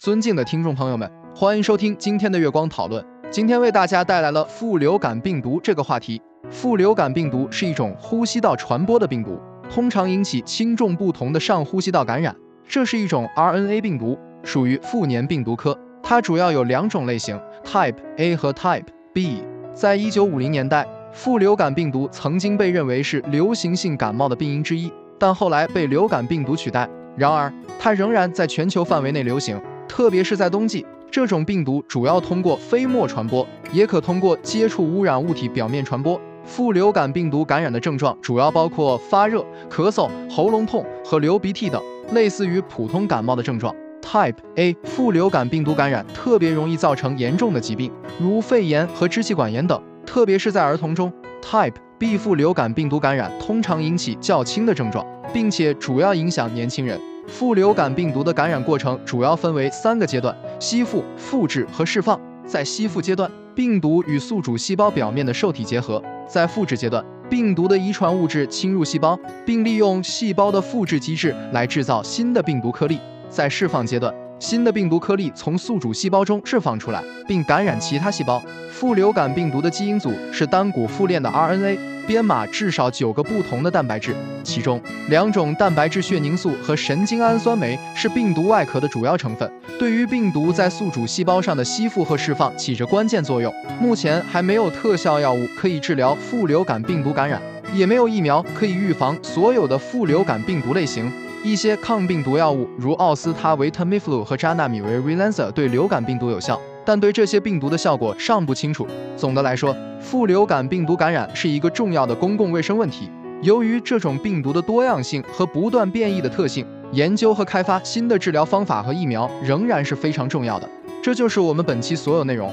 尊敬的听众朋友们，欢迎收听今天的月光讨论。今天为大家带来了副流感病毒这个话题。副流感病毒是一种呼吸道传播的病毒，通常引起轻重不同的上呼吸道感染。这是一种 RNA 病毒，属于副粘病毒科。它主要有两种类型，Type A 和 Type B。在一九五零年代，副流感病毒曾经被认为是流行性感冒的病因之一，但后来被流感病毒取代。然而，它仍然在全球范围内流行，特别是在冬季。这种病毒主要通过飞沫传播，也可通过接触污染物体表面传播。副流感病毒感染的症状主要包括发热、咳嗽、喉咙痛和流鼻涕等，类似于普通感冒的症状。Type A 副流感病毒感染特别容易造成严重的疾病，如肺炎和支气管炎等，特别是在儿童中。Type B 副流感病毒感染通常引起较轻的症状，并且主要影响年轻人。副流感病毒的感染过程主要分为三个阶段：吸附、复制和释放。在吸附阶段，病毒与宿主细胞表面的受体结合；在复制阶段，病毒的遗传物质侵入细胞，并利用细胞的复制机制来制造新的病毒颗粒；在释放阶段，新的病毒颗粒从宿主细胞中释放出来，并感染其他细胞。副流感病毒的基因组是单股复链的 RNA。编码至少九个不同的蛋白质，其中两种蛋白质血凝素和神经氨酸酶是病毒外壳的主要成分，对于病毒在宿主细胞上的吸附和释放起着关键作用。目前还没有特效药物可以治疗副流感病毒感染，也没有疫苗可以预防所有的副流感病毒类型。一些抗病毒药物，如奥司他韦特米弗鲁和扎纳米韦 （Relenza） 对流感病毒有效。但对这些病毒的效果尚不清楚。总的来说，副流感病毒感染是一个重要的公共卫生问题。由于这种病毒的多样性和不断变异的特性，研究和开发新的治疗方法和疫苗仍然是非常重要的。这就是我们本期所有内容。